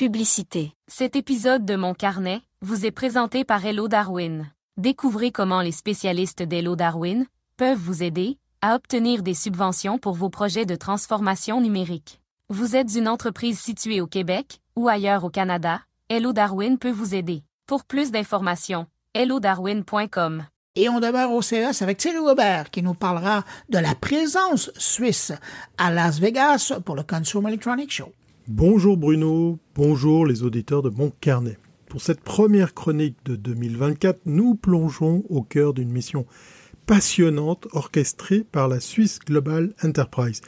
Publicité. Cet épisode de Mon Carnet vous est présenté par Hello Darwin. Découvrez comment les spécialistes d'Hello Darwin peuvent vous aider à obtenir des subventions pour vos projets de transformation numérique. Vous êtes une entreprise située au Québec ou ailleurs au Canada, Hello Darwin peut vous aider. Pour plus d'informations, hellodarwin.com. Et on demeure au CES avec Thierry Aubert qui nous parlera de la présence suisse à Las Vegas pour le Consumer Electronics Show. Bonjour Bruno, bonjour les auditeurs de mon carnet. Pour cette première chronique de 2024, nous plongeons au cœur d'une mission passionnante orchestrée par la Swiss Global Enterprise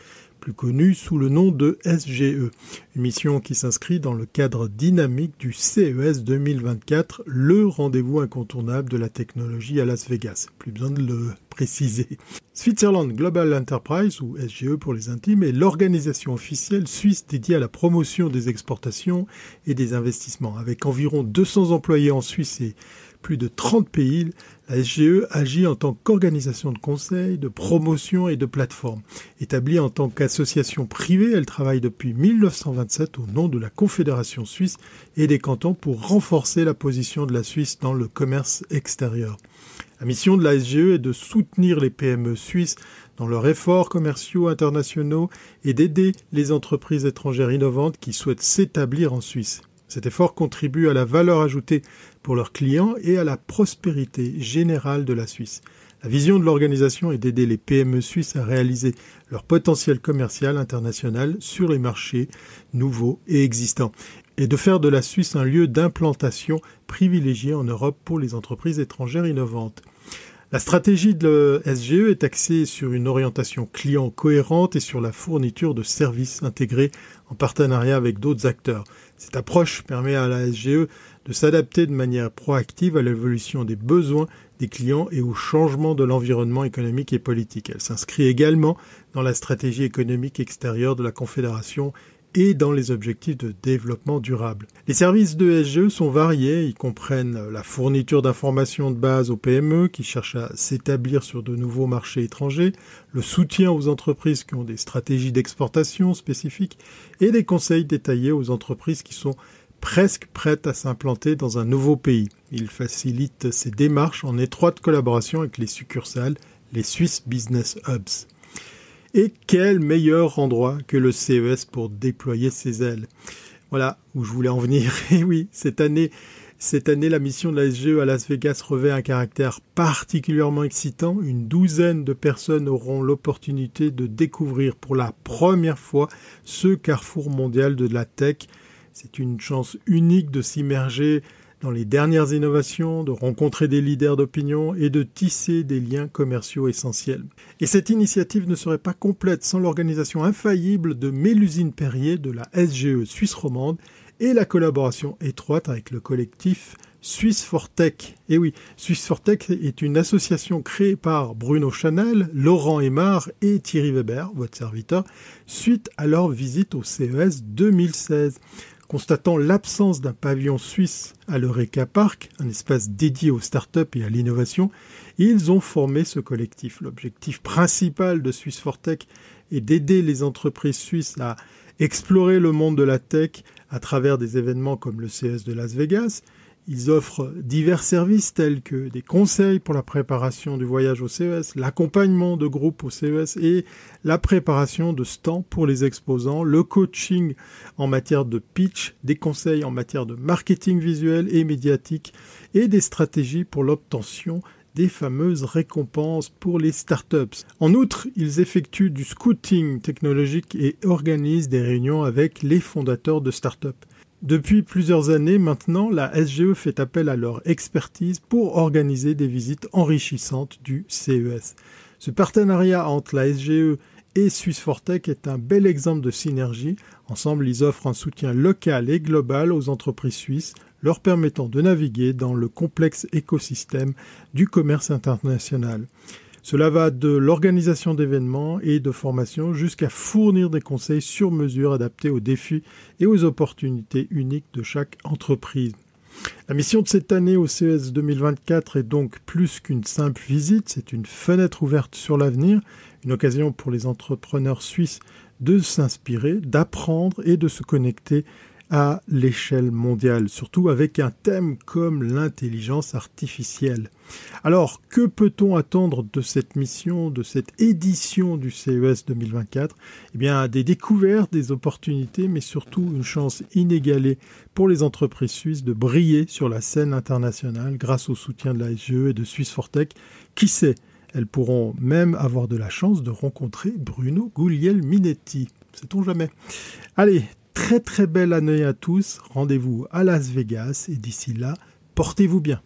plus connu sous le nom de SGE, une mission qui s'inscrit dans le cadre dynamique du CES 2024, le rendez-vous incontournable de la technologie à Las Vegas. Plus besoin de le préciser. Switzerland Global Enterprise, ou SGE pour les intimes, est l'organisation officielle suisse dédiée à la promotion des exportations et des investissements. Avec environ 200 employés en Suisse et plus de 30 pays, la SGE agit en tant qu'organisation de conseil, de promotion et de plateforme. Établie en tant qu'association privée, elle travaille depuis 1927 au nom de la Confédération suisse et des cantons pour renforcer la position de la Suisse dans le commerce extérieur. La mission de la SGE est de soutenir les PME suisses dans leurs efforts commerciaux internationaux et d'aider les entreprises étrangères innovantes qui souhaitent s'établir en Suisse. Cet effort contribue à la valeur ajoutée pour leurs clients et à la prospérité générale de la Suisse. La vision de l'organisation est d'aider les PME suisses à réaliser leur potentiel commercial international sur les marchés nouveaux et existants et de faire de la Suisse un lieu d'implantation privilégié en Europe pour les entreprises étrangères innovantes. La stratégie de SGE est axée sur une orientation client cohérente et sur la fourniture de services intégrés en partenariat avec d'autres acteurs. Cette approche permet à la SGE de s'adapter de manière proactive à l'évolution des besoins des clients et au changement de l'environnement économique et politique. Elle s'inscrit également dans la stratégie économique extérieure de la Confédération et dans les objectifs de développement durable. Les services de SGE sont variés, ils comprennent la fourniture d'informations de base aux PME qui cherchent à s'établir sur de nouveaux marchés étrangers, le soutien aux entreprises qui ont des stratégies d'exportation spécifiques et des conseils détaillés aux entreprises qui sont presque prêtes à s'implanter dans un nouveau pays. Il facilite ces démarches en étroite collaboration avec les succursales, les Swiss Business Hubs. Et quel meilleur endroit que le CES pour déployer ses ailes. Voilà où je voulais en venir. Et oui, cette année, cette année, la mission de la SGE à Las Vegas revêt un caractère particulièrement excitant. Une douzaine de personnes auront l'opportunité de découvrir pour la première fois ce carrefour mondial de la tech c'est une chance unique de s'immerger dans les dernières innovations, de rencontrer des leaders d'opinion et de tisser des liens commerciaux essentiels. Et cette initiative ne serait pas complète sans l'organisation infaillible de Mélusine Perrier de la SGE Suisse romande et la collaboration étroite avec le collectif Suisse for Tech. Et oui, Suisse for Tech est une association créée par Bruno Chanel, Laurent Aymar et Thierry Weber, votre serviteur, suite à leur visite au CES 2016. Constatant l'absence d'un pavillon suisse à l'Eureka Park, un espace dédié aux startups et à l'innovation, ils ont formé ce collectif. L'objectif principal de Swiss for Tech est d'aider les entreprises suisses à explorer le monde de la tech à travers des événements comme le CES de Las Vegas, ils offrent divers services tels que des conseils pour la préparation du voyage au CES, l'accompagnement de groupes au CES et la préparation de stands pour les exposants, le coaching en matière de pitch, des conseils en matière de marketing visuel et médiatique et des stratégies pour l'obtention des fameuses récompenses pour les startups. En outre, ils effectuent du scouting technologique et organisent des réunions avec les fondateurs de startups. Depuis plusieurs années maintenant, la SGE fait appel à leur expertise pour organiser des visites enrichissantes du CES. Ce partenariat entre la SGE et Swissfortech est un bel exemple de synergie. Ensemble, ils offrent un soutien local et global aux entreprises suisses, leur permettant de naviguer dans le complexe écosystème du commerce international. Cela va de l'organisation d'événements et de formations jusqu'à fournir des conseils sur mesure adaptés aux défis et aux opportunités uniques de chaque entreprise. La mission de cette année au CES 2024 est donc plus qu'une simple visite, c'est une fenêtre ouverte sur l'avenir, une occasion pour les entrepreneurs suisses de s'inspirer, d'apprendre et de se connecter à l'échelle mondiale, surtout avec un thème comme l'intelligence artificielle. Alors, que peut-on attendre de cette mission, de cette édition du CES 2024 Eh bien, des découvertes, des opportunités, mais surtout une chance inégalée pour les entreprises suisses de briller sur la scène internationale grâce au soutien de la SGE et de Swiss Fortech. Qui sait? Elles pourront même avoir de la chance de rencontrer Bruno Guglielminetti. Sait-on jamais? Allez, Très très belle année à tous. Rendez-vous à Las Vegas et d'ici là, portez-vous bien.